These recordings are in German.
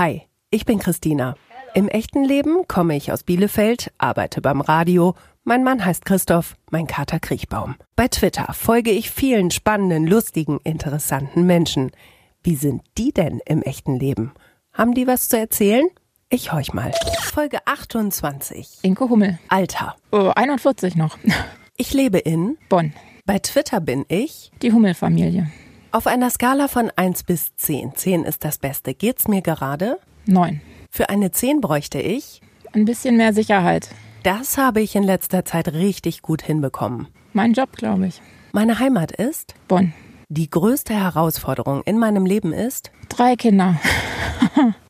Hi, ich bin Christina. Im echten Leben komme ich aus Bielefeld, arbeite beim Radio. Mein Mann heißt Christoph, mein Kater Kriechbaum. Bei Twitter folge ich vielen spannenden, lustigen, interessanten Menschen. Wie sind die denn im echten Leben? Haben die was zu erzählen? Ich horch mal. Folge 28. Inke Hummel. Alter. Oh, 41 noch. Ich lebe in Bonn. Bei Twitter bin ich Die Hummel-Familie. Auf einer Skala von 1 bis 10. 10 ist das Beste. Geht's mir gerade? Neun. Für eine 10 bräuchte ich. Ein bisschen mehr Sicherheit. Das habe ich in letzter Zeit richtig gut hinbekommen. Mein Job, glaube ich. Meine Heimat ist. Bonn. Die größte Herausforderung in meinem Leben ist. Drei Kinder.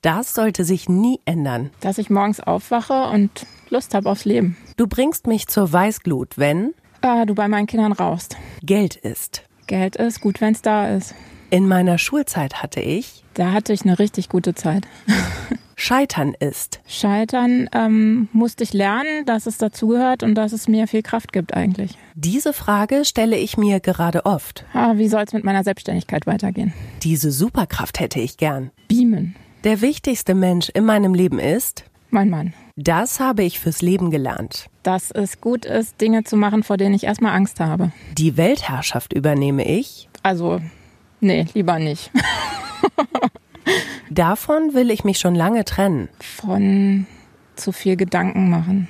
Das sollte sich nie ändern. Dass ich morgens aufwache und Lust habe aufs Leben. Du bringst mich zur Weißglut, wenn Ah, du bei meinen Kindern rauchst. Geld ist. Geld ist gut, wenn es da ist. In meiner Schulzeit hatte ich. Da hatte ich eine richtig gute Zeit. Scheitern ist. Scheitern ähm, musste ich lernen, dass es dazugehört und dass es mir viel Kraft gibt eigentlich. Diese Frage stelle ich mir gerade oft. Ah, wie soll es mit meiner Selbstständigkeit weitergehen? Diese Superkraft hätte ich gern. Beamen. Der wichtigste Mensch in meinem Leben ist. Mein Mann. Das habe ich fürs Leben gelernt. Dass es gut ist, Dinge zu machen, vor denen ich erstmal Angst habe. Die Weltherrschaft übernehme ich. Also, nee, lieber nicht. Davon will ich mich schon lange trennen. Von zu viel Gedanken machen.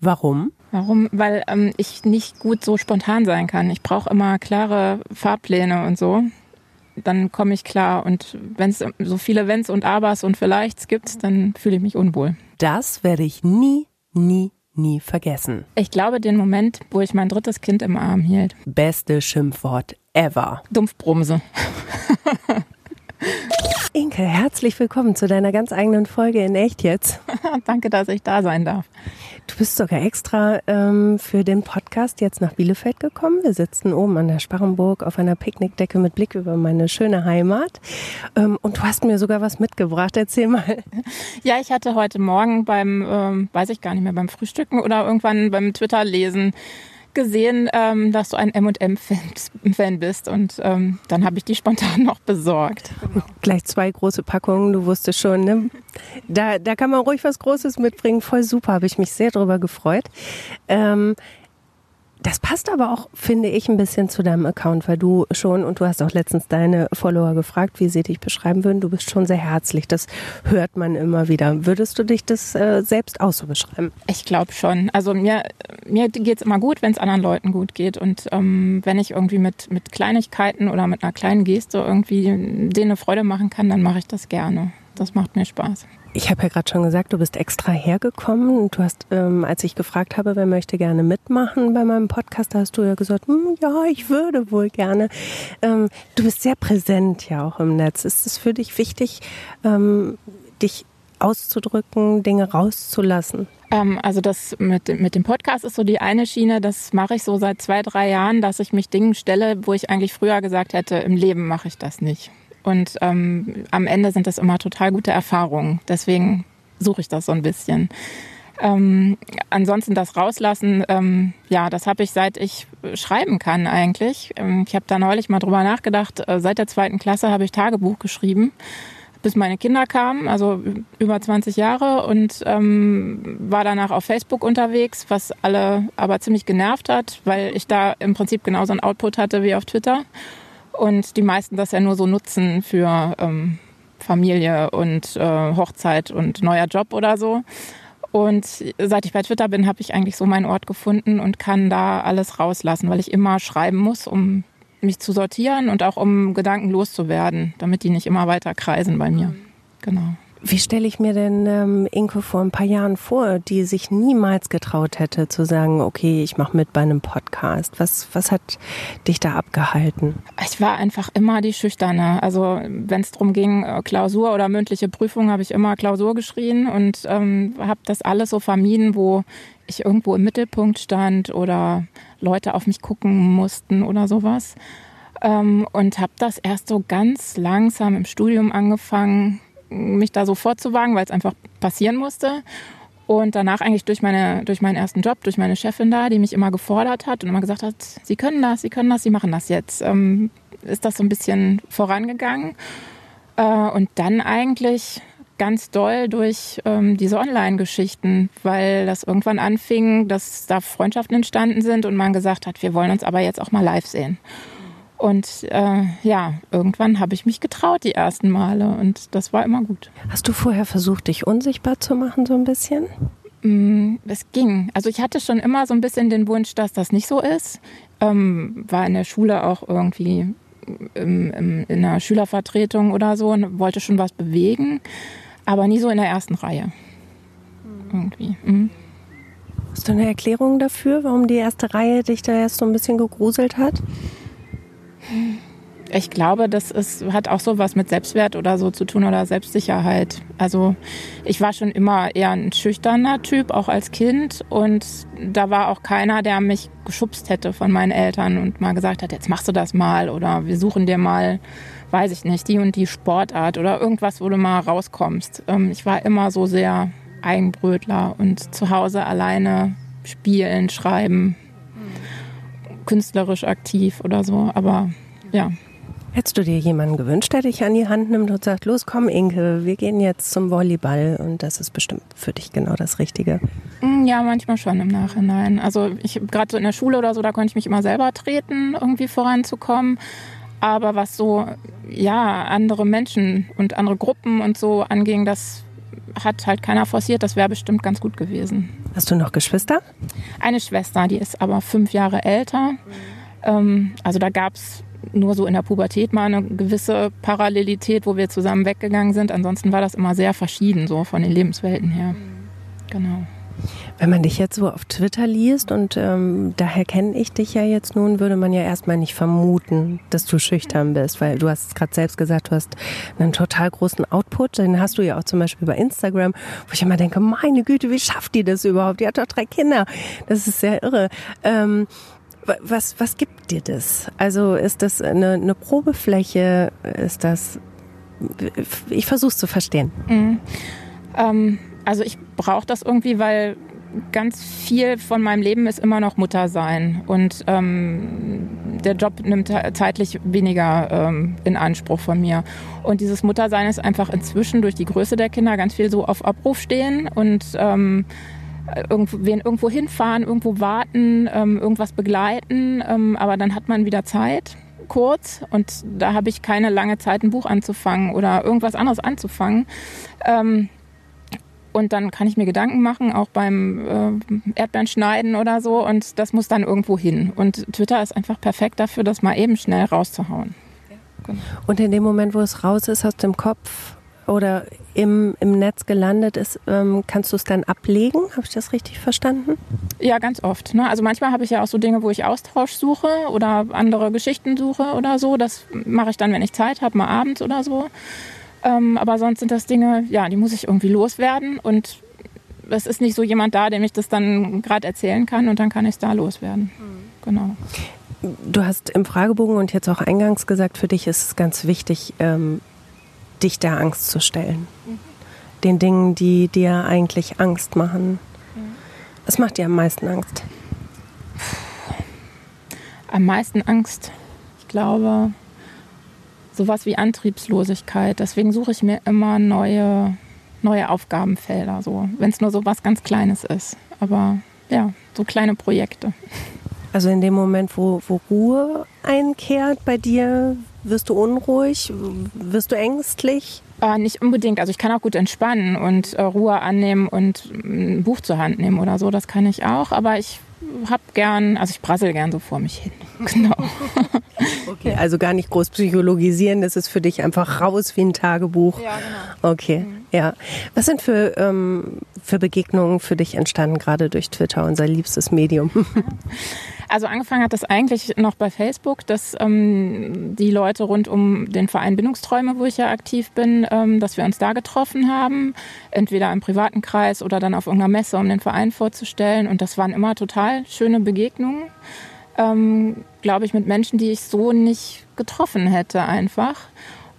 Warum? Warum? Weil ähm, ich nicht gut so spontan sein kann. Ich brauche immer klare Fahrpläne und so. Dann komme ich klar. Und wenn es so viele Wenns und Abers und Vielleichts gibt, dann fühle ich mich unwohl. Das werde ich nie, nie, nie vergessen. Ich glaube, den Moment, wo ich mein drittes Kind im Arm hielt. Beste Schimpfwort ever. Dumpfbrumse. Inke, herzlich willkommen zu deiner ganz eigenen Folge in Echt jetzt. Danke, dass ich da sein darf. Du bist sogar extra ähm, für den Podcast jetzt nach Bielefeld gekommen. Wir sitzen oben an der Sparrenburg auf einer Picknickdecke mit Blick über meine schöne Heimat. Ähm, und du hast mir sogar was mitgebracht. Erzähl mal. Ja, ich hatte heute Morgen beim, ähm, weiß ich gar nicht mehr, beim Frühstücken oder irgendwann beim Twitter-Lesen gesehen, ähm, dass du ein M&M-Fan bist und ähm, dann habe ich die spontan noch besorgt. Gleich zwei große Packungen, du wusstest schon, ne? Da, da kann man ruhig was Großes mitbringen. Voll super, habe ich mich sehr drüber gefreut. Ähm, das passt aber auch, finde ich, ein bisschen zu deinem Account, weil du schon, und du hast auch letztens deine Follower gefragt, wie sie dich beschreiben würden, du bist schon sehr herzlich. Das hört man immer wieder. Würdest du dich das äh, selbst auch so beschreiben? Ich glaube schon. Also mir, mir geht's immer gut, wenn es anderen Leuten gut geht. Und ähm, wenn ich irgendwie mit, mit Kleinigkeiten oder mit einer kleinen Geste irgendwie denen eine Freude machen kann, dann mache ich das gerne. Das macht mir Spaß. Ich habe ja gerade schon gesagt, du bist extra hergekommen und du hast, ähm, als ich gefragt habe, wer möchte gerne mitmachen bei meinem Podcast, da hast du ja gesagt, hm, ja, ich würde wohl gerne. Ähm, du bist sehr präsent ja auch im Netz. Ist es für dich wichtig, ähm, dich auszudrücken, Dinge rauszulassen? Ähm, also das mit, mit dem Podcast ist so die eine Schiene, das mache ich so seit zwei, drei Jahren, dass ich mich Dingen stelle, wo ich eigentlich früher gesagt hätte, im Leben mache ich das nicht. Und ähm, am Ende sind das immer total gute Erfahrungen. Deswegen suche ich das so ein bisschen. Ähm, ansonsten das rauslassen, ähm, ja, das habe ich seit ich schreiben kann eigentlich. Ähm, ich habe da neulich mal drüber nachgedacht. Äh, seit der zweiten Klasse habe ich Tagebuch geschrieben, bis meine Kinder kamen, also über 20 Jahre und ähm, war danach auf Facebook unterwegs, was alle aber ziemlich genervt hat, weil ich da im Prinzip genauso ein Output hatte wie auf Twitter und die meisten das ja nur so nutzen für ähm, Familie und äh, Hochzeit und neuer Job oder so. Und seit ich bei Twitter bin, habe ich eigentlich so meinen Ort gefunden und kann da alles rauslassen, weil ich immer schreiben muss, um mich zu sortieren und auch um Gedanken loszuwerden, damit die nicht immer weiter kreisen bei mir. Wie stelle ich mir denn ähm, Inko vor ein paar Jahren vor, die sich niemals getraut hätte zu sagen, okay, ich mache mit bei einem Podcast? Was, was hat dich da abgehalten? Ich war einfach immer die Schüchterne. Also wenn es darum ging, äh, Klausur oder mündliche Prüfung, habe ich immer Klausur geschrien und ähm, habe das alles so vermieden, wo ich irgendwo im Mittelpunkt stand oder Leute auf mich gucken mussten oder sowas. Ähm, und habe das erst so ganz langsam im Studium angefangen, mich da so vorzuwagen, weil es einfach passieren musste. Und danach eigentlich durch, meine, durch meinen ersten Job, durch meine Chefin da, die mich immer gefordert hat und immer gesagt hat, Sie können das, Sie können das, Sie machen das jetzt, ähm, ist das so ein bisschen vorangegangen. Äh, und dann eigentlich ganz doll durch ähm, diese Online-Geschichten, weil das irgendwann anfing, dass da Freundschaften entstanden sind und man gesagt hat, wir wollen uns aber jetzt auch mal live sehen. Und äh, ja, irgendwann habe ich mich getraut die ersten Male und das war immer gut. Hast du vorher versucht, dich unsichtbar zu machen, so ein bisschen? Mm, es ging. Also ich hatte schon immer so ein bisschen den Wunsch, dass das nicht so ist. Ähm, war in der Schule auch irgendwie im, im, in einer Schülervertretung oder so und wollte schon was bewegen, aber nie so in der ersten Reihe. Irgendwie. Mhm. Hast du eine Erklärung dafür, warum die erste Reihe dich da erst so ein bisschen gegruselt hat? Ich glaube, das ist, hat auch so was mit Selbstwert oder so zu tun oder Selbstsicherheit. Also ich war schon immer eher ein schüchterner Typ, auch als Kind. Und da war auch keiner, der mich geschubst hätte von meinen Eltern und mal gesagt hat, jetzt machst du das mal oder wir suchen dir mal, weiß ich nicht, die und die Sportart oder irgendwas, wo du mal rauskommst. Ähm, ich war immer so sehr Eigenbrötler und zu Hause alleine spielen, schreiben, künstlerisch aktiv oder so. Aber ja. Hättest du dir jemanden gewünscht, der dich an die Hand nimmt und sagt, los komm Inke, wir gehen jetzt zum Volleyball und das ist bestimmt für dich genau das Richtige? Mm, ja, manchmal schon im Nachhinein. Also ich gerade so in der Schule oder so, da konnte ich mich immer selber treten, irgendwie voranzukommen. Aber was so, ja, andere Menschen und andere Gruppen und so anging, das hat halt keiner forciert. Das wäre bestimmt ganz gut gewesen. Hast du noch Geschwister? Eine Schwester, die ist aber fünf Jahre älter. Ähm, also da gab es nur so in der Pubertät mal eine gewisse Parallelität, wo wir zusammen weggegangen sind. Ansonsten war das immer sehr verschieden, so von den Lebenswelten her. Genau. Wenn man dich jetzt so auf Twitter liest und ähm, daher kenne ich dich ja jetzt nun, würde man ja erstmal nicht vermuten, dass du schüchtern bist, weil du hast gerade selbst gesagt, du hast einen total großen Output. Den hast du ja auch zum Beispiel bei Instagram, wo ich immer denke, meine Güte, wie schafft die das überhaupt? Die hat doch drei Kinder. Das ist sehr irre. Ähm, was, was gibt dir das? Also ist das eine, eine Probefläche? Ist das. Ich versuche es zu verstehen. Mhm. Ähm, also ich brauche das irgendwie, weil ganz viel von meinem Leben ist immer noch Mutter sein. Und ähm, der Job nimmt zeitlich weniger ähm, in Anspruch von mir. Und dieses Muttersein ist einfach inzwischen durch die Größe der Kinder ganz viel so auf Abruf stehen und ähm, irgendwo, irgendwo hinfahren, irgendwo warten, ähm, irgendwas begleiten, ähm, aber dann hat man wieder Zeit, kurz, und da habe ich keine lange Zeit, ein Buch anzufangen oder irgendwas anderes anzufangen. Ähm, und dann kann ich mir Gedanken machen, auch beim äh, Erdbeeren schneiden oder so. Und das muss dann irgendwo hin. Und Twitter ist einfach perfekt dafür, das mal eben schnell rauszuhauen. Genau. Und in dem Moment, wo es raus ist aus dem Kopf, oder im, im Netz gelandet ist, ähm, kannst du es dann ablegen? Habe ich das richtig verstanden? Ja, ganz oft. Ne? Also manchmal habe ich ja auch so Dinge, wo ich Austausch suche oder andere Geschichten suche oder so. Das mache ich dann, wenn ich Zeit habe, mal abends oder so. Ähm, aber sonst sind das Dinge, ja, die muss ich irgendwie loswerden und es ist nicht so jemand da, dem ich das dann gerade erzählen kann und dann kann ich es da loswerden. Mhm. Genau. Du hast im Fragebogen und jetzt auch eingangs gesagt, für dich ist es ganz wichtig, ähm, dich der Angst zu stellen. Mhm. Den Dingen, die dir eigentlich Angst machen. Mhm. Was macht dir am meisten Angst? Am meisten Angst, ich glaube, sowas wie Antriebslosigkeit. Deswegen suche ich mir immer neue, neue Aufgabenfelder, so, wenn es nur so was ganz Kleines ist. Aber ja, so kleine Projekte. Also in dem Moment, wo, wo Ruhe einkehrt bei dir, wirst du unruhig? Wirst du ängstlich? Äh, nicht unbedingt. Also ich kann auch gut entspannen und äh, Ruhe annehmen und ein Buch zur Hand nehmen oder so. Das kann ich auch. Aber ich habe gern, also ich brassel gern so vor mich hin. Genau. Okay, also gar nicht groß psychologisieren, das ist für dich einfach raus wie ein Tagebuch. Ja, genau. Okay, mhm. ja. Was sind für, ähm, für Begegnungen für dich entstanden, gerade durch Twitter, unser liebstes Medium? Also angefangen hat das eigentlich noch bei Facebook, dass ähm, die Leute rund um den Verein Bindungsträume, wo ich ja aktiv bin, ähm, dass wir uns da getroffen haben, entweder im privaten Kreis oder dann auf irgendeiner Messe, um den Verein vorzustellen. Und das waren immer total schöne Begegnungen, ähm, glaube ich, mit Menschen, die ich so nicht getroffen hätte einfach.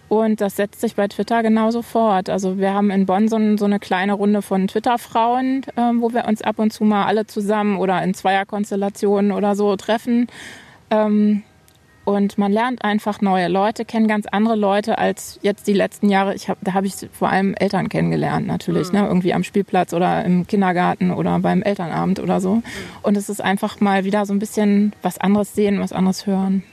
Und das setzt sich bei Twitter genauso fort. Also wir haben in Bonn so, eine kleine Runde von Twitter-Frauen, äh, wo wir uns ab und zu mal alle zusammen oder in Zweierkonstellationen oder so treffen. Ähm, und man lernt einfach neue Leute kennen, ganz andere Leute als jetzt die letzten Jahre. Ich hab, da habe ich vor allem Eltern kennengelernt natürlich, mhm. ne? irgendwie am Spielplatz oder im Kindergarten oder beim Elternabend oder so. Mhm. Und es ist einfach mal wieder so ein bisschen was anderes sehen, was anderes hören.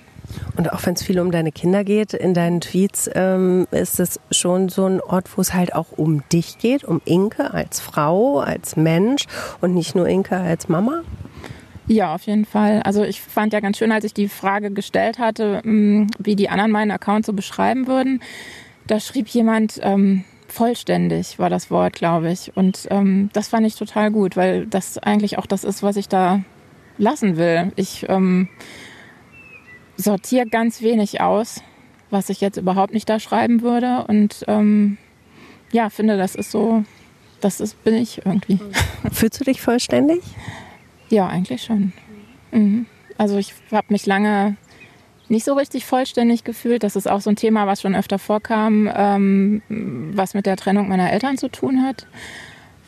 Und auch wenn es viel um deine Kinder geht, in deinen Tweets ähm, ist es schon so ein Ort, wo es halt auch um dich geht, um Inke als Frau, als Mensch und nicht nur Inke als Mama? Ja, auf jeden Fall. Also ich fand ja ganz schön, als ich die Frage gestellt hatte, mm, wie die anderen meinen Account so beschreiben würden. Da schrieb jemand, ähm, vollständig war das Wort, glaube ich. Und ähm, das fand ich total gut, weil das eigentlich auch das ist, was ich da lassen will. Ich ähm, sortiere ganz wenig aus, was ich jetzt überhaupt nicht da schreiben würde. Und ähm, ja, finde, das ist so, das ist, bin ich irgendwie. Fühlst du dich vollständig? Ja, eigentlich schon. Mhm. Also ich habe mich lange nicht so richtig vollständig gefühlt. Das ist auch so ein Thema, was schon öfter vorkam, ähm, was mit der Trennung meiner Eltern zu tun hat,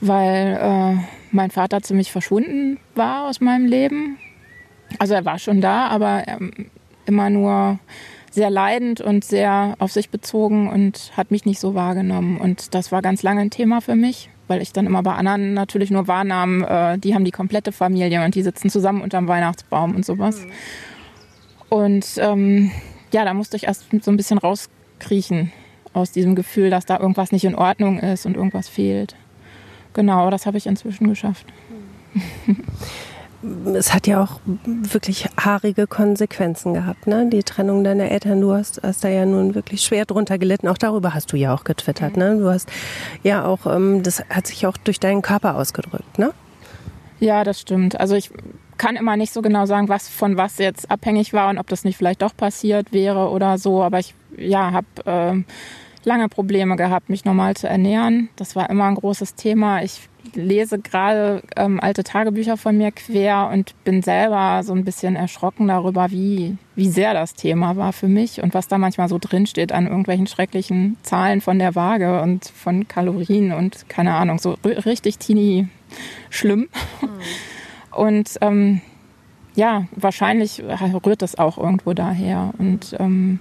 weil äh, mein Vater ziemlich verschwunden war aus meinem Leben. Also er war schon da, aber ähm, immer nur sehr leidend und sehr auf sich bezogen und hat mich nicht so wahrgenommen. Und das war ganz lange ein Thema für mich weil ich dann immer bei anderen natürlich nur wahrnahm, äh, die haben die komplette Familie und die sitzen zusammen unterm Weihnachtsbaum und sowas. Mhm. Und ähm, ja, da musste ich erst so ein bisschen rauskriechen aus diesem Gefühl, dass da irgendwas nicht in Ordnung ist und irgendwas fehlt. Genau, das habe ich inzwischen geschafft. Es hat ja auch wirklich haarige Konsequenzen gehabt, ne? Die Trennung deiner Eltern. Du hast, hast da ja nun wirklich schwer drunter gelitten. Auch darüber hast du ja auch getwittert, ne? Du hast ja auch, ähm, das hat sich auch durch deinen Körper ausgedrückt, ne? Ja, das stimmt. Also ich kann immer nicht so genau sagen, was von was jetzt abhängig war und ob das nicht vielleicht doch passiert wäre oder so. Aber ich ja, habe äh, lange Probleme gehabt, mich normal zu ernähren. Das war immer ein großes Thema. Ich lese gerade ähm, alte Tagebücher von mir quer und bin selber so ein bisschen erschrocken darüber, wie, wie sehr das Thema war für mich und was da manchmal so drinsteht an irgendwelchen schrecklichen Zahlen von der Waage und von Kalorien und keine Ahnung, so richtig teeny schlimm. Mhm. Und ähm, ja, wahrscheinlich rührt das auch irgendwo daher. Und ähm,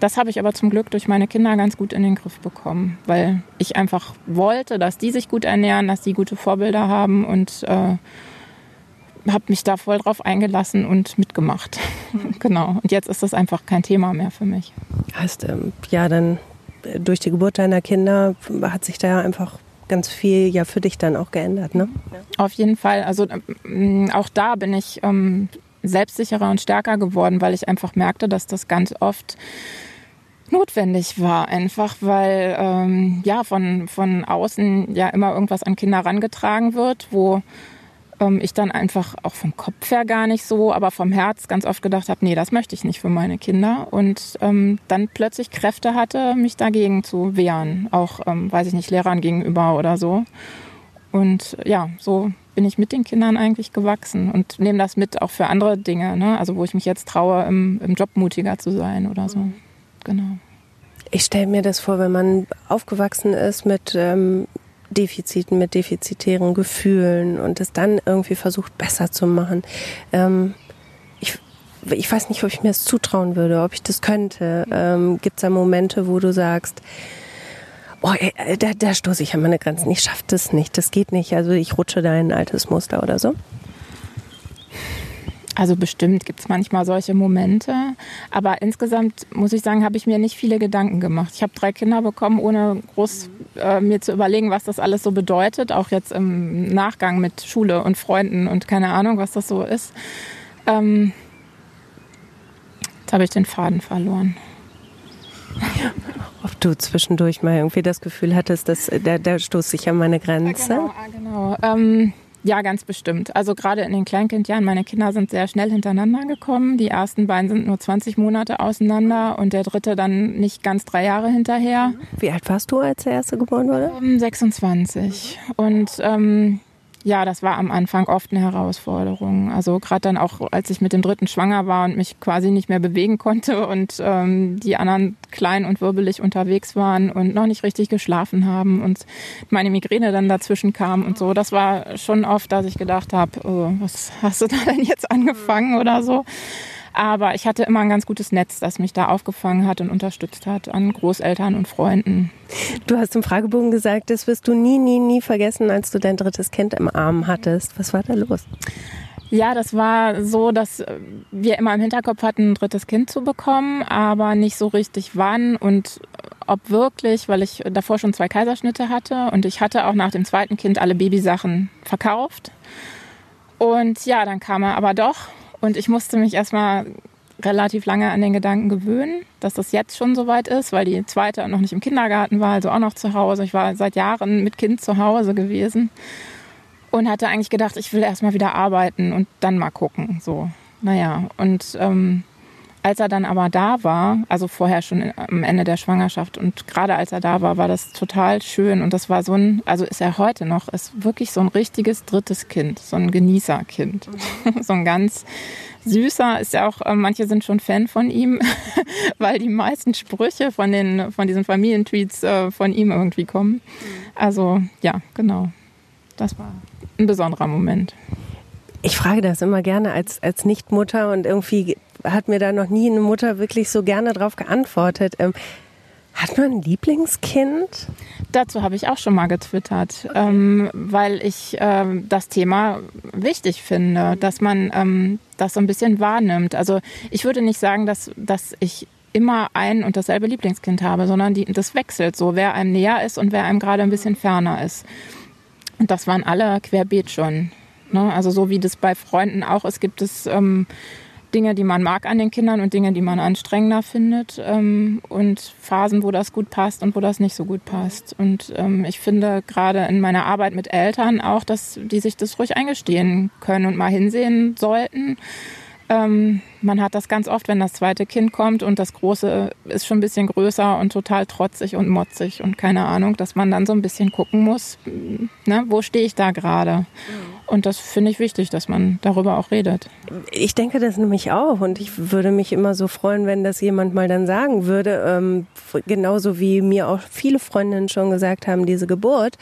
das habe ich aber zum Glück durch meine Kinder ganz gut in den Griff bekommen, weil ich einfach wollte, dass die sich gut ernähren, dass die gute Vorbilder haben und äh, habe mich da voll drauf eingelassen und mitgemacht. genau. Und jetzt ist das einfach kein Thema mehr für mich. Heißt, ähm, ja, dann äh, durch die Geburt deiner Kinder hat sich da einfach ganz viel ja für dich dann auch geändert, ne? Auf jeden Fall. Also ähm, auch da bin ich ähm, selbstsicherer und stärker geworden, weil ich einfach merkte, dass das ganz oft notwendig war, einfach weil ähm, ja von, von außen ja immer irgendwas an Kinder herangetragen wird, wo ähm, ich dann einfach auch vom Kopf her gar nicht so, aber vom Herz ganz oft gedacht habe, nee, das möchte ich nicht für meine Kinder. Und ähm, dann plötzlich Kräfte hatte, mich dagegen zu wehren, auch, ähm, weiß ich nicht, Lehrern gegenüber oder so. Und ja, so bin ich mit den Kindern eigentlich gewachsen und nehme das mit auch für andere Dinge, ne? also wo ich mich jetzt traue, im, im Job mutiger zu sein oder so. Genau. Ich stelle mir das vor, wenn man aufgewachsen ist mit ähm, Defiziten, mit defizitären Gefühlen und es dann irgendwie versucht besser zu machen. Ähm, ich, ich weiß nicht, ob ich mir das zutrauen würde, ob ich das könnte. Ähm, Gibt es da Momente, wo du sagst, oh, da, da stoße ich an meine Grenzen, ich schaffe das nicht, das geht nicht, also ich rutsche da in ein altes Muster oder so? Also bestimmt gibt es manchmal solche Momente, aber insgesamt muss ich sagen, habe ich mir nicht viele Gedanken gemacht. Ich habe drei Kinder bekommen, ohne groß äh, mir zu überlegen, was das alles so bedeutet, auch jetzt im Nachgang mit Schule und Freunden und keine Ahnung, was das so ist. Ähm, jetzt habe ich den Faden verloren. Ob du zwischendurch mal irgendwie das Gefühl hattest, dass da, da stoße ich an meine Grenze? Ja, genau. genau. Ähm, ja, ganz bestimmt. Also gerade in den Kleinkindjahren, meine Kinder sind sehr schnell hintereinander gekommen. Die ersten beiden sind nur 20 Monate auseinander und der dritte dann nicht ganz drei Jahre hinterher. Wie alt warst du, als der erste geboren wurde? 26. Und ähm, ja, das war am Anfang oft eine Herausforderung. Also gerade dann auch, als ich mit dem dritten schwanger war und mich quasi nicht mehr bewegen konnte und ähm, die anderen klein und wirbelig unterwegs waren und noch nicht richtig geschlafen haben und meine Migräne dann dazwischen kam und so. Das war schon oft, dass ich gedacht habe, oh, was hast du da denn jetzt angefangen oder so. Aber ich hatte immer ein ganz gutes Netz, das mich da aufgefangen hat und unterstützt hat an Großeltern und Freunden. Du hast im Fragebogen gesagt, das wirst du nie, nie, nie vergessen, als du dein drittes Kind im Arm hattest. Was war da los? Ja, das war so, dass wir immer im Hinterkopf hatten, ein drittes Kind zu bekommen, aber nicht so richtig wann und ob wirklich, weil ich davor schon zwei Kaiserschnitte hatte und ich hatte auch nach dem zweiten Kind alle Babysachen verkauft. Und ja, dann kam er aber doch und ich musste mich erstmal relativ lange an den Gedanken gewöhnen, dass das jetzt schon soweit ist, weil die zweite noch nicht im Kindergarten war, also auch noch zu Hause. Ich war seit Jahren mit Kind zu Hause gewesen und hatte eigentlich gedacht, ich will erstmal wieder arbeiten und dann mal gucken. So, naja, und ähm, als er dann aber da war, also vorher schon am Ende der Schwangerschaft und gerade als er da war, war das total schön und das war so ein, also ist er heute noch, ist wirklich so ein richtiges drittes Kind, so ein Genießerkind, mhm. so ein ganz süßer, ist ja auch, äh, manche sind schon Fan von ihm, weil die meisten Sprüche von den, von diesen Familientweets äh, von ihm irgendwie kommen. Mhm. Also ja, genau, das war ein besonderer Moment. Ich frage das immer gerne als, als Nichtmutter und irgendwie hat mir da noch nie eine Mutter wirklich so gerne drauf geantwortet. Ähm, hat man ein Lieblingskind? Dazu habe ich auch schon mal getwittert, okay. ähm, weil ich ähm, das Thema wichtig finde, dass man ähm, das so ein bisschen wahrnimmt. Also ich würde nicht sagen, dass, dass ich immer ein und dasselbe Lieblingskind habe, sondern die, das wechselt so, wer einem näher ist und wer einem gerade ein bisschen ferner ist. Und das waren alle querbeet schon. Ne? Also so wie das bei Freunden auch ist, gibt es ähm, Dinge, die man mag an den Kindern und Dinge, die man anstrengender findet ähm, und Phasen, wo das gut passt und wo das nicht so gut passt. Und ähm, ich finde gerade in meiner Arbeit mit Eltern auch, dass die sich das ruhig eingestehen können und mal hinsehen sollten. Ähm, man hat das ganz oft, wenn das zweite Kind kommt und das große ist schon ein bisschen größer und total trotzig und motzig und keine Ahnung, dass man dann so ein bisschen gucken muss, ne, wo stehe ich da gerade. Mhm. Und das finde ich wichtig, dass man darüber auch redet. Ich denke das nämlich auch. Und ich würde mich immer so freuen, wenn das jemand mal dann sagen würde. Ähm, genauso wie mir auch viele Freundinnen schon gesagt haben, diese Geburt,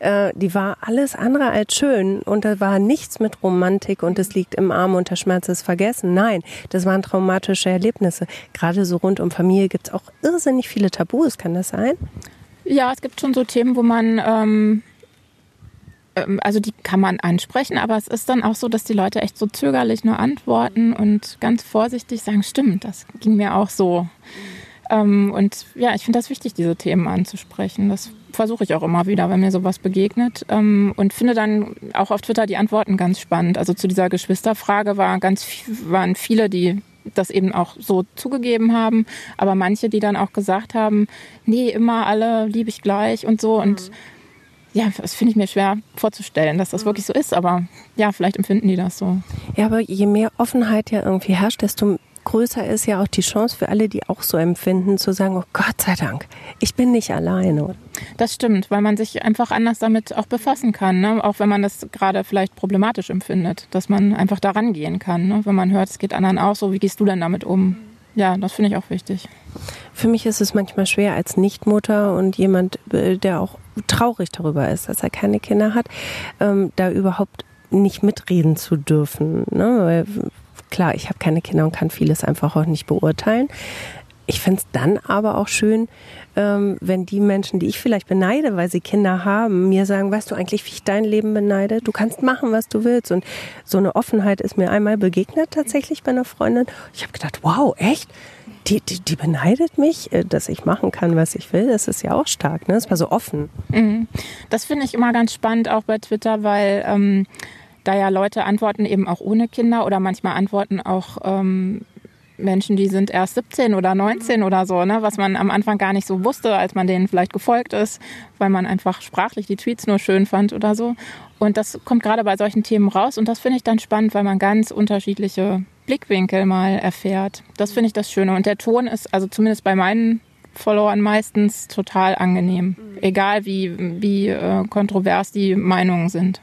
äh, die war alles andere als schön. Und da war nichts mit Romantik und es liegt im Arm und der Schmerz ist vergessen. Nein, das waren traumatische Erlebnisse. Gerade so rund um Familie gibt es auch irrsinnig viele Tabus. Kann das sein? Ja, es gibt schon so Themen, wo man ähm, ähm, also die kann man ansprechen, aber es ist dann auch so, dass die Leute echt so zögerlich nur antworten und ganz vorsichtig sagen, stimmt, das ging mir auch so. Ähm, und ja, ich finde das wichtig, diese Themen anzusprechen. Das versuche ich auch immer wieder, wenn mir sowas begegnet. Ähm, und finde dann auch auf Twitter die Antworten ganz spannend. Also zu dieser Geschwisterfrage war ganz, waren viele, die das eben auch so zugegeben haben, aber manche, die dann auch gesagt haben, nee, immer alle liebe ich gleich und so. Und mhm ja, das finde ich mir schwer vorzustellen, dass das mhm. wirklich so ist, aber ja, vielleicht empfinden die das so. Ja, aber je mehr Offenheit ja irgendwie herrscht, desto größer ist ja auch die Chance für alle, die auch so empfinden, zu sagen, oh Gott sei Dank, ich bin nicht alleine. Das stimmt, weil man sich einfach anders damit auch befassen kann, ne? auch wenn man das gerade vielleicht problematisch empfindet, dass man einfach daran gehen kann, ne? wenn man hört, es geht anderen auch so, wie gehst du denn damit um? Ja, das finde ich auch wichtig. Für mich ist es manchmal schwer als Nichtmutter und jemand, äh, der auch traurig darüber ist, dass er keine Kinder hat, ähm, da überhaupt nicht mitreden zu dürfen. Ne? Klar, ich habe keine Kinder und kann vieles einfach auch nicht beurteilen. Ich finde es dann aber auch schön, ähm, wenn die Menschen, die ich vielleicht beneide, weil sie Kinder haben, mir sagen, weißt du eigentlich, wie ich dein Leben beneide? Du kannst machen, was du willst. Und so eine Offenheit ist mir einmal begegnet tatsächlich bei einer Freundin. Ich habe gedacht, wow, echt? Die, die, die beneidet mich, äh, dass ich machen kann, was ich will. Das ist ja auch stark, ne? Das war so offen. Mhm. Das finde ich immer ganz spannend, auch bei Twitter, weil ähm, da ja Leute antworten eben auch ohne Kinder oder manchmal antworten auch ähm, Menschen, die sind erst 17 oder 19 oder so, ne, was man am Anfang gar nicht so wusste, als man denen vielleicht gefolgt ist, weil man einfach sprachlich die Tweets nur schön fand oder so. Und das kommt gerade bei solchen Themen raus und das finde ich dann spannend, weil man ganz unterschiedliche Blickwinkel mal erfährt. Das finde ich das Schöne. Und der Ton ist, also zumindest bei meinen Followern meistens total angenehm, egal wie, wie äh, kontrovers die Meinungen sind.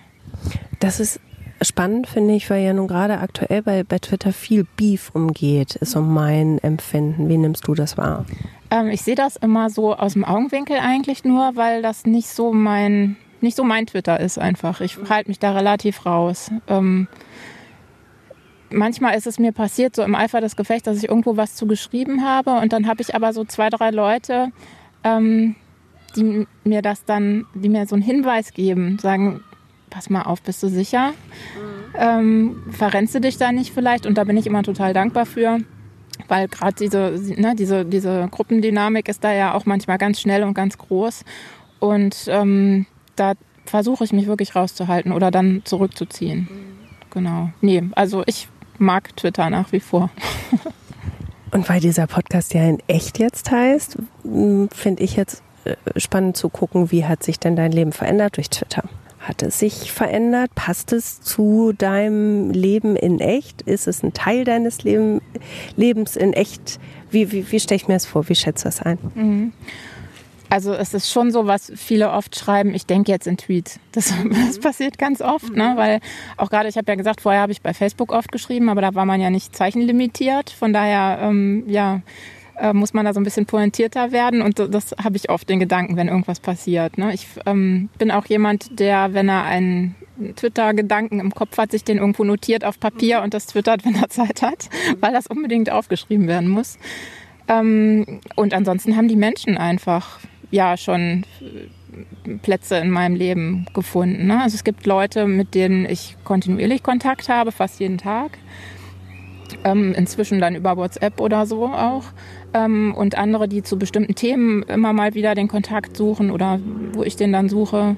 Das ist spannend, finde ich, weil ja nun gerade aktuell bei, bei Twitter viel Beef umgeht, ist so mein Empfinden. Wie nimmst du das wahr? Ähm, ich sehe das immer so aus dem Augenwinkel eigentlich nur, weil das nicht so mein, nicht so mein Twitter ist einfach. Ich halte mich da relativ raus. Ähm, manchmal ist es mir passiert, so im Eifer des Gefechts, dass ich irgendwo was zu geschrieben habe und dann habe ich aber so zwei, drei Leute, ähm, die mir das dann, die mir so einen Hinweis geben, sagen, pass mal auf, bist du sicher? Ähm, verrennst du dich da nicht vielleicht? Und da bin ich immer total dankbar für, weil gerade diese, ne, diese, diese Gruppendynamik ist da ja auch manchmal ganz schnell und ganz groß. Und ähm, da versuche ich mich wirklich rauszuhalten oder dann zurückzuziehen. Mhm. Genau. Nee, also ich mag Twitter nach wie vor. Und weil dieser Podcast ja in echt jetzt heißt, finde ich jetzt äh, spannend zu gucken, wie hat sich denn dein Leben verändert durch Twitter? Hat es sich verändert? Passt es zu deinem Leben in echt? Ist es ein Teil deines Leben, Lebens in echt? Wie, wie, wie stelle ich mir das vor? Wie schätzt du das ein? Mhm. Also es ist schon so, was viele oft schreiben, ich denke jetzt in Tweets. Das, das passiert ganz oft, ne? Mhm. weil auch gerade, ich habe ja gesagt, vorher habe ich bei Facebook oft geschrieben, aber da war man ja nicht zeichenlimitiert. Von daher, ähm, ja, äh, muss man da so ein bisschen pointierter werden. Und das habe ich oft den Gedanken, wenn irgendwas passiert. Ne? Ich ähm, bin auch jemand, der, wenn er einen Twitter-Gedanken im Kopf hat, sich den irgendwo notiert auf Papier mhm. und das twittert, wenn er Zeit hat, mhm. weil das unbedingt aufgeschrieben werden muss. Ähm, und ansonsten haben die Menschen einfach ja schon Plätze in meinem Leben gefunden. Ne? Also es gibt Leute, mit denen ich kontinuierlich Kontakt habe, fast jeden Tag. Ähm, inzwischen dann über WhatsApp oder so auch ähm, und andere, die zu bestimmten Themen immer mal wieder den Kontakt suchen oder wo ich den dann suche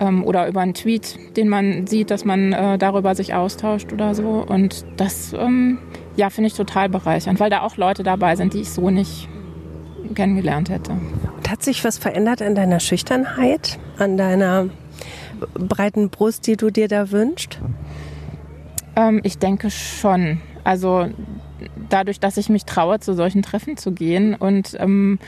ähm, oder über einen Tweet, den man sieht, dass man äh, darüber sich austauscht oder so. Und das, ähm, ja, finde ich total bereichernd, weil da auch Leute dabei sind, die ich so nicht kennengelernt hätte. Und hat sich was verändert an deiner Schüchternheit, an deiner breiten Brust, die du dir da wünschst? Ähm, ich denke schon. Also dadurch, dass ich mich traue, zu solchen Treffen zu gehen und ähm,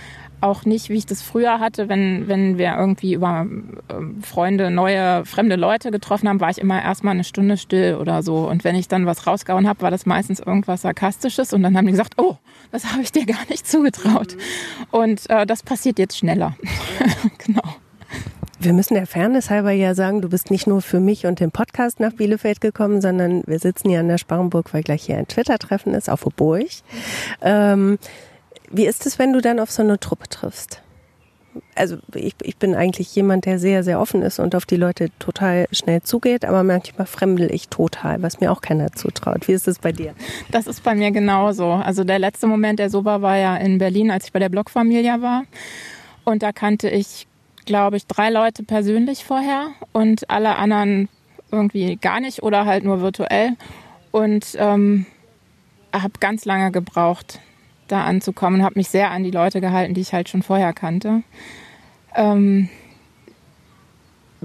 auch nicht, wie ich das früher hatte, wenn, wenn wir irgendwie über ähm, Freunde, neue, fremde Leute getroffen haben, war ich immer erstmal eine Stunde still oder so. Und wenn ich dann was rausgehauen habe, war das meistens irgendwas Sarkastisches und dann haben die gesagt, oh, das habe ich dir gar nicht zugetraut. Mhm. Und äh, das passiert jetzt schneller. genau. Wir müssen der Fairness halber ja sagen, du bist nicht nur für mich und den Podcast nach Bielefeld gekommen, sondern wir sitzen hier an der Sparrenburg, weil gleich hier ein Twitter-Treffen ist, auf der Burg. Ähm, wie ist es, wenn du dann auf so eine Truppe triffst? Also ich, ich bin eigentlich jemand, der sehr, sehr offen ist und auf die Leute total schnell zugeht, aber manchmal fremdel ich total, was mir auch keiner zutraut. Wie ist es bei dir? Das ist bei mir genauso. Also der letzte Moment, der so war, war ja in Berlin, als ich bei der Blockfamilie war. Und da kannte ich glaube ich, drei Leute persönlich vorher und alle anderen irgendwie gar nicht oder halt nur virtuell. Und ähm, habe ganz lange gebraucht, da anzukommen, habe mich sehr an die Leute gehalten, die ich halt schon vorher kannte. Ähm,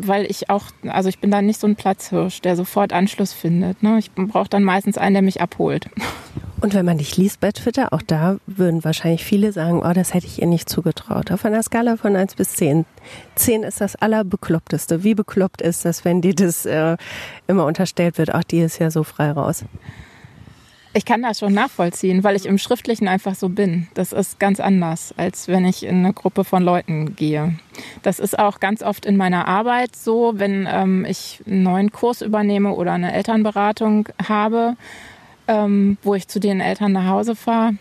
weil ich auch, also ich bin dann nicht so ein Platzhirsch, der sofort Anschluss findet. Ne? Ich brauche dann meistens einen, der mich abholt. Und wenn man dich liest bei Twitter, auch da würden wahrscheinlich viele sagen, oh, das hätte ich ihr nicht zugetraut. Auf einer Skala von 1 bis 10. 10 ist das allerbekloppteste. Wie bekloppt ist das, wenn dir das äh, immer unterstellt wird, ach, die ist ja so frei raus? Ich kann das schon nachvollziehen, weil ich im Schriftlichen einfach so bin. Das ist ganz anders, als wenn ich in eine Gruppe von Leuten gehe. Das ist auch ganz oft in meiner Arbeit so, wenn ähm, ich einen neuen Kurs übernehme oder eine Elternberatung habe, ähm, wo ich zu den Eltern nach Hause fahre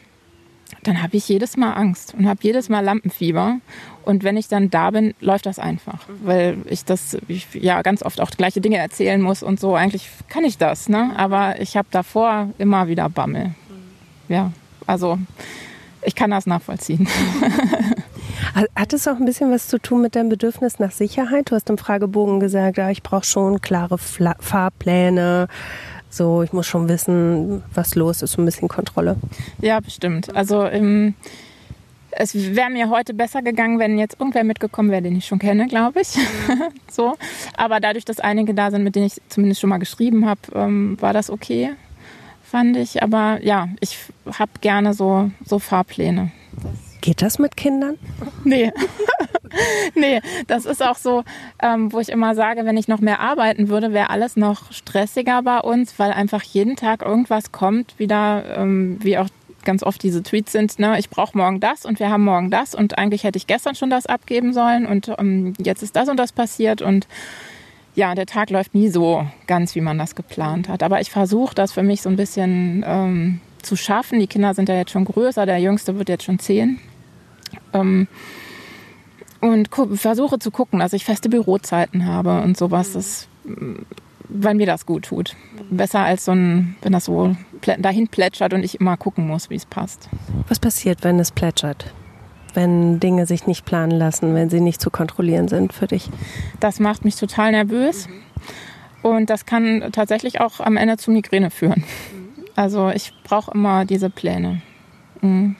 dann habe ich jedes Mal Angst und habe jedes Mal Lampenfieber. Und wenn ich dann da bin, läuft das einfach, weil ich das ich, ja ganz oft auch gleiche Dinge erzählen muss und so. Eigentlich kann ich das, ne? Aber ich habe davor immer wieder Bammel. Ja, also ich kann das nachvollziehen. Hat es auch ein bisschen was zu tun mit deinem Bedürfnis nach Sicherheit? Du hast im Fragebogen gesagt, ja, ich brauche schon klare Fla Fahrpläne, so, ich muss schon wissen, was los ist, so ein bisschen Kontrolle. Ja, bestimmt. Also ähm, es wäre mir heute besser gegangen, wenn jetzt irgendwer mitgekommen wäre, den ich schon kenne, glaube ich. So. Aber dadurch, dass einige da sind, mit denen ich zumindest schon mal geschrieben habe, ähm, war das okay, fand ich. Aber ja, ich habe gerne so, so Fahrpläne. Geht das mit Kindern? Nee. nee, das ist auch so, ähm, wo ich immer sage, wenn ich noch mehr arbeiten würde, wäre alles noch stressiger bei uns, weil einfach jeden Tag irgendwas kommt, wieder, ähm, wie auch ganz oft diese Tweets sind, ne, ich brauche morgen das und wir haben morgen das und eigentlich hätte ich gestern schon das abgeben sollen und ähm, jetzt ist das und das passiert und ja, der Tag läuft nie so ganz, wie man das geplant hat. Aber ich versuche das für mich so ein bisschen ähm, zu schaffen. Die Kinder sind ja jetzt schon größer, der Jüngste wird jetzt schon zehn. Ähm, und versuche zu gucken, dass ich feste Bürozeiten habe und sowas, das, weil mir das gut tut. Besser als so ein, wenn das so dahin plätschert und ich immer gucken muss, wie es passt. Was passiert, wenn es plätschert? Wenn Dinge sich nicht planen lassen, wenn sie nicht zu kontrollieren sind für dich? Das macht mich total nervös. Und das kann tatsächlich auch am Ende zu Migräne führen. Also ich brauche immer diese Pläne. Mhm.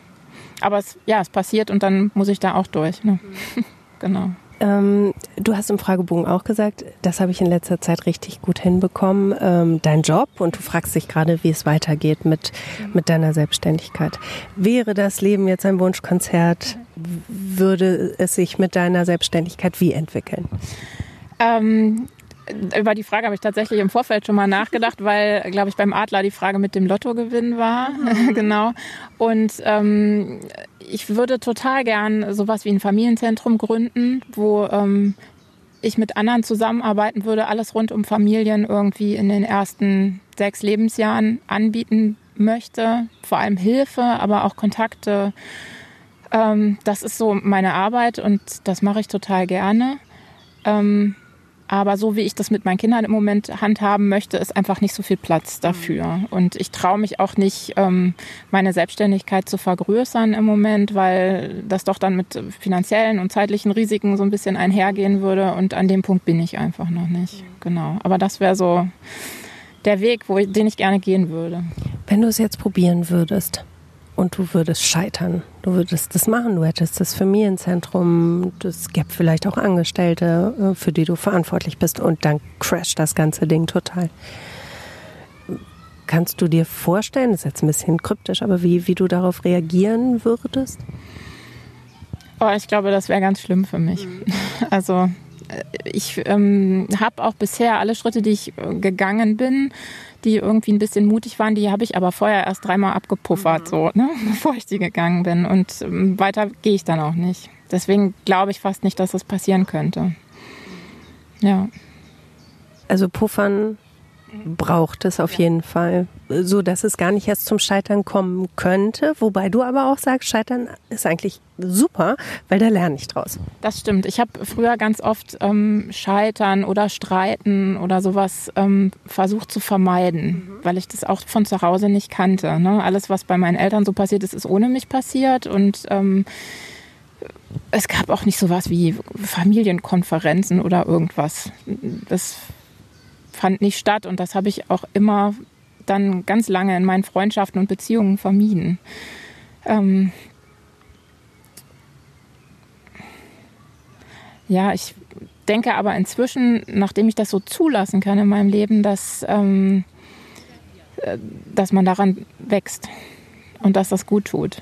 Aber es, ja, es passiert und dann muss ich da auch durch. Ne? genau. Ähm, du hast im Fragebogen auch gesagt, das habe ich in letzter Zeit richtig gut hinbekommen, ähm, dein Job und du fragst dich gerade, wie es weitergeht mit, mit deiner Selbstständigkeit. Wäre das Leben jetzt ein Wunschkonzert, würde es sich mit deiner Selbstständigkeit wie entwickeln? Ähm, über die Frage habe ich tatsächlich im Vorfeld schon mal nachgedacht, weil, glaube ich, beim Adler die Frage mit dem Lottogewinn war. Mhm. genau. Und ähm, ich würde total gern sowas wie ein Familienzentrum gründen, wo ähm, ich mit anderen zusammenarbeiten würde, alles rund um Familien irgendwie in den ersten sechs Lebensjahren anbieten möchte. Vor allem Hilfe, aber auch Kontakte. Ähm, das ist so meine Arbeit und das mache ich total gerne. Ähm, aber so wie ich das mit meinen Kindern im Moment handhaben möchte, ist einfach nicht so viel Platz dafür. Und ich traue mich auch nicht, ähm, meine Selbstständigkeit zu vergrößern im Moment, weil das doch dann mit finanziellen und zeitlichen Risiken so ein bisschen einhergehen würde. Und an dem Punkt bin ich einfach noch nicht. Genau. Aber das wäre so der Weg, wo ich, den ich gerne gehen würde. Wenn du es jetzt probieren würdest, und du würdest scheitern. Du würdest das machen, du hättest das Familienzentrum, es gäbe vielleicht auch Angestellte, äh, für die du verantwortlich bist und dann crasht das ganze Ding total. Kannst du dir vorstellen, das ist jetzt ein bisschen kryptisch, aber wie, wie du darauf reagieren würdest? Oh, ich glaube, das wäre ganz schlimm für mich. Mhm. Also äh, ich ähm, habe auch bisher alle Schritte, die ich äh, gegangen bin, die irgendwie ein bisschen mutig waren, die habe ich aber vorher erst dreimal abgepuffert, mhm. so, ne, bevor ich die gegangen bin. Und ähm, weiter gehe ich dann auch nicht. Deswegen glaube ich fast nicht, dass das passieren könnte. Ja. Also puffern braucht es auf jeden Fall, so dass es gar nicht erst zum Scheitern kommen könnte. Wobei du aber auch sagst, Scheitern ist eigentlich super, weil da lerne ich draus. Das stimmt. Ich habe früher ganz oft ähm, Scheitern oder Streiten oder sowas ähm, versucht zu vermeiden, mhm. weil ich das auch von zu Hause nicht kannte. Ne? Alles, was bei meinen Eltern so passiert ist, ist ohne mich passiert und ähm, es gab auch nicht sowas wie Familienkonferenzen oder irgendwas. Das fand nicht statt und das habe ich auch immer dann ganz lange in meinen Freundschaften und Beziehungen vermieden. Ähm ja, ich denke aber inzwischen, nachdem ich das so zulassen kann in meinem Leben, dass, ähm, äh, dass man daran wächst und dass das gut tut.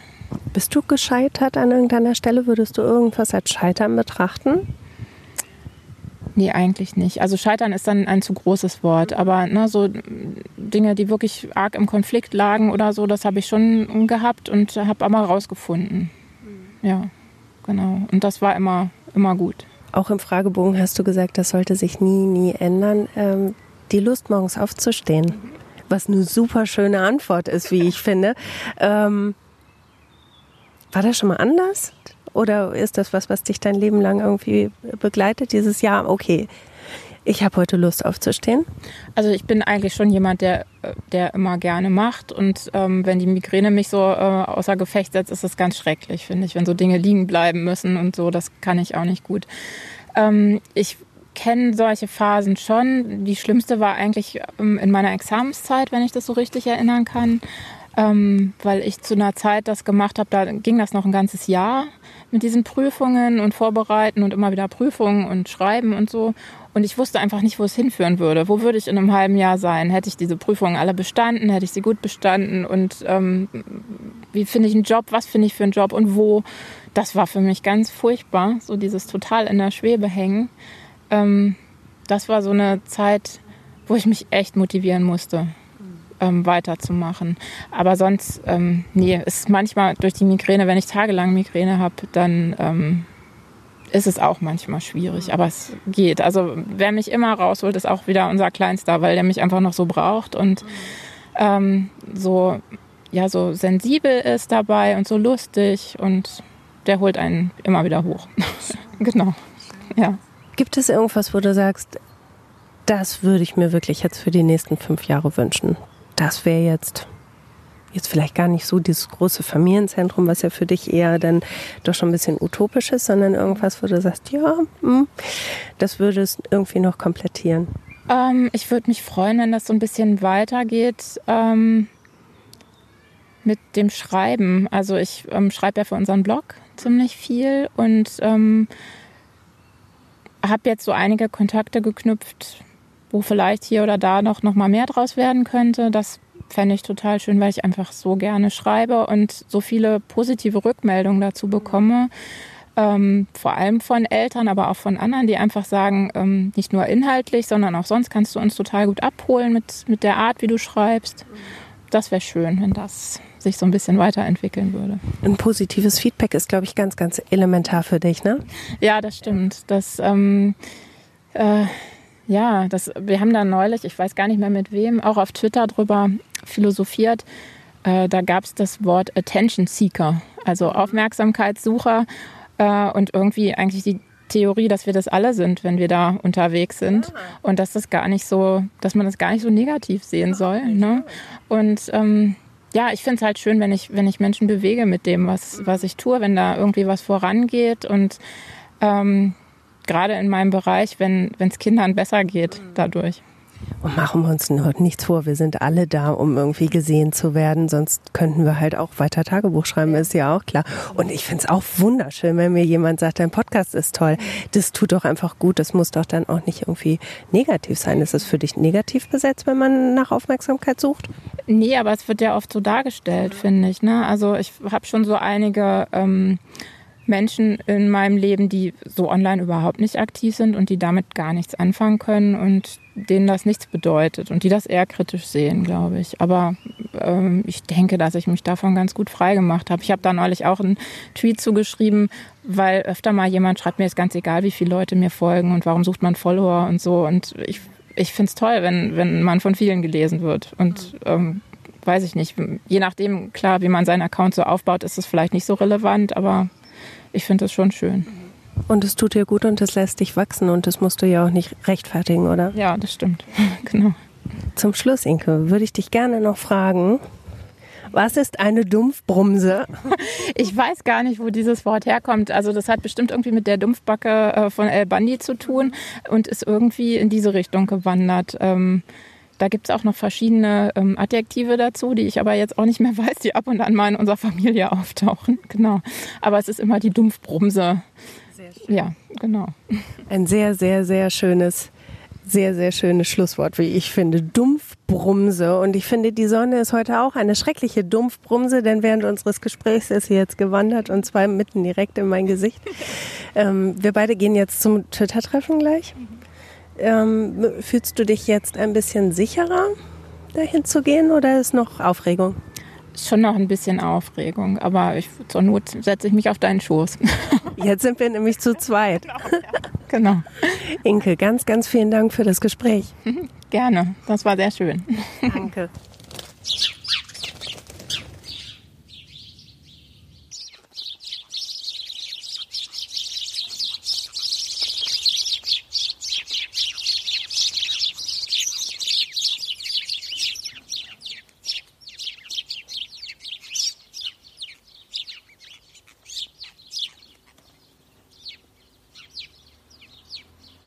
Bist du gescheitert an irgendeiner Stelle? Würdest du irgendwas als Scheitern betrachten? Nee, eigentlich nicht. Also scheitern ist dann ein zu großes Wort. Aber ne, so Dinge, die wirklich arg im Konflikt lagen oder so, das habe ich schon gehabt und habe aber rausgefunden. Mhm. Ja, genau. Und das war immer, immer gut. Auch im Fragebogen hast du gesagt, das sollte sich nie, nie ändern. Ähm, die Lust, morgens aufzustehen. Mhm. Was eine super schöne Antwort ist, wie ich finde. Ähm, war das schon mal anders? Oder ist das was, was dich dein Leben lang irgendwie begleitet? Dieses Jahr, okay, ich habe heute Lust aufzustehen? Also ich bin eigentlich schon jemand, der, der immer gerne macht. Und ähm, wenn die Migräne mich so äh, außer Gefecht setzt, ist das ganz schrecklich, finde ich. Wenn so Dinge liegen bleiben müssen und so, das kann ich auch nicht gut. Ähm, ich kenne solche Phasen schon. Die schlimmste war eigentlich ähm, in meiner Examenszeit, wenn ich das so richtig erinnern kann. Ähm, weil ich zu einer Zeit das gemacht habe, da ging das noch ein ganzes Jahr mit diesen Prüfungen und Vorbereiten und immer wieder Prüfungen und Schreiben und so. Und ich wusste einfach nicht, wo es hinführen würde. Wo würde ich in einem halben Jahr sein? Hätte ich diese Prüfungen alle bestanden? Hätte ich sie gut bestanden? Und ähm, wie finde ich einen Job? Was finde ich für einen Job? Und wo? Das war für mich ganz furchtbar, so dieses total in der Schwebe hängen. Ähm, das war so eine Zeit, wo ich mich echt motivieren musste ähm, weiterzumachen. Aber sonst, ähm, nee, ist manchmal durch die Migräne, wenn ich tagelang Migräne habe, dann ähm, ist es auch manchmal schwierig, aber es geht. Also wer mich immer rausholt, ist auch wieder unser Kleinster, weil der mich einfach noch so braucht und ähm, so, ja, so sensibel ist dabei und so lustig und der holt einen immer wieder hoch. genau. Ja. Gibt es irgendwas, wo du sagst, das würde ich mir wirklich jetzt für die nächsten fünf Jahre wünschen? Das wäre jetzt jetzt vielleicht gar nicht so dieses große Familienzentrum, was ja für dich eher dann doch schon ein bisschen utopisch ist, sondern irgendwas, wo du sagst, ja, hm, das würde es irgendwie noch komplettieren. Ähm, ich würde mich freuen, wenn das so ein bisschen weitergeht ähm, mit dem Schreiben. Also ich ähm, schreibe ja für unseren Blog ziemlich viel und ähm, habe jetzt so einige Kontakte geknüpft, wo vielleicht hier oder da noch, noch mal mehr draus werden könnte. Das fände ich total schön, weil ich einfach so gerne schreibe und so viele positive Rückmeldungen dazu bekomme. Ähm, vor allem von Eltern, aber auch von anderen, die einfach sagen, ähm, nicht nur inhaltlich, sondern auch sonst kannst du uns total gut abholen mit, mit der Art, wie du schreibst. Das wäre schön, wenn das sich so ein bisschen weiterentwickeln würde. Ein positives Feedback ist, glaube ich, ganz, ganz elementar für dich, ne? Ja, das stimmt. Das, ähm, äh, ja, das, wir haben da neulich, ich weiß gar nicht mehr mit wem, auch auf Twitter drüber philosophiert. Äh, da gab es das Wort Attention Seeker, also Aufmerksamkeitssucher äh, und irgendwie eigentlich die Theorie, dass wir das alle sind, wenn wir da unterwegs sind ah. und dass das gar nicht so, dass man das gar nicht so negativ sehen soll. Ne? Und ähm, ja, ich finde es halt schön, wenn ich, wenn ich Menschen bewege mit dem, was, was ich tue, wenn da irgendwie was vorangeht und ähm, gerade in meinem Bereich, wenn es Kindern besser geht dadurch. Und machen wir uns noch nichts vor, wir sind alle da, um irgendwie gesehen zu werden, sonst könnten wir halt auch weiter Tagebuch schreiben, ist ja auch klar. Und ich finde es auch wunderschön, wenn mir jemand sagt, dein Podcast ist toll. Das tut doch einfach gut, das muss doch dann auch nicht irgendwie negativ sein. Ist es für dich negativ besetzt, wenn man nach Aufmerksamkeit sucht? Nee, aber es wird ja oft so dargestellt, finde ich. Ne? Also ich habe schon so einige... Ähm, Menschen in meinem Leben, die so online überhaupt nicht aktiv sind und die damit gar nichts anfangen können und denen das nichts bedeutet und die das eher kritisch sehen, glaube ich. Aber ähm, ich denke, dass ich mich davon ganz gut frei gemacht habe. Ich habe da neulich auch einen Tweet zugeschrieben, weil öfter mal jemand schreibt, mir ist ganz egal, wie viele Leute mir folgen und warum sucht man Follower und so. Und ich, ich finde es toll, wenn, wenn man von vielen gelesen wird. Und ähm, weiß ich nicht, je nachdem, klar, wie man seinen Account so aufbaut, ist es vielleicht nicht so relevant, aber ich finde das schon schön. Und es tut dir gut und es lässt dich wachsen und das musst du ja auch nicht rechtfertigen, oder? Ja, das stimmt. genau. Zum Schluss, Inke, würde ich dich gerne noch fragen, was ist eine Dumpfbrumse? Ich weiß gar nicht, wo dieses Wort herkommt. Also das hat bestimmt irgendwie mit der Dumpfbacke äh, von El Bandi zu tun und ist irgendwie in diese Richtung gewandert. Da gibt es auch noch verschiedene ähm, Adjektive dazu, die ich aber jetzt auch nicht mehr weiß, die ab und an mal in unserer Familie auftauchen. Genau. Aber es ist immer die Dumpfbrumse. Ja, genau. Ein sehr, sehr, sehr schönes, sehr, sehr schönes Schlusswort, wie ich finde. Dumpfbrumse. Und ich finde, die Sonne ist heute auch eine schreckliche Dumpfbrumse, denn während unseres Gesprächs ist sie jetzt gewandert und zwar mitten direkt in mein Gesicht. Ähm, wir beide gehen jetzt zum Twitter-Treffen gleich. Ähm, fühlst du dich jetzt ein bisschen sicherer, dahin zu gehen oder ist noch Aufregung? Schon noch ein bisschen Aufregung, aber ich, zur Not setze ich mich auf deinen Schoß. Jetzt sind wir nämlich zu zweit. Genau. Ja. genau. Inke, ganz, ganz vielen Dank für das Gespräch. Gerne, das war sehr schön. Danke.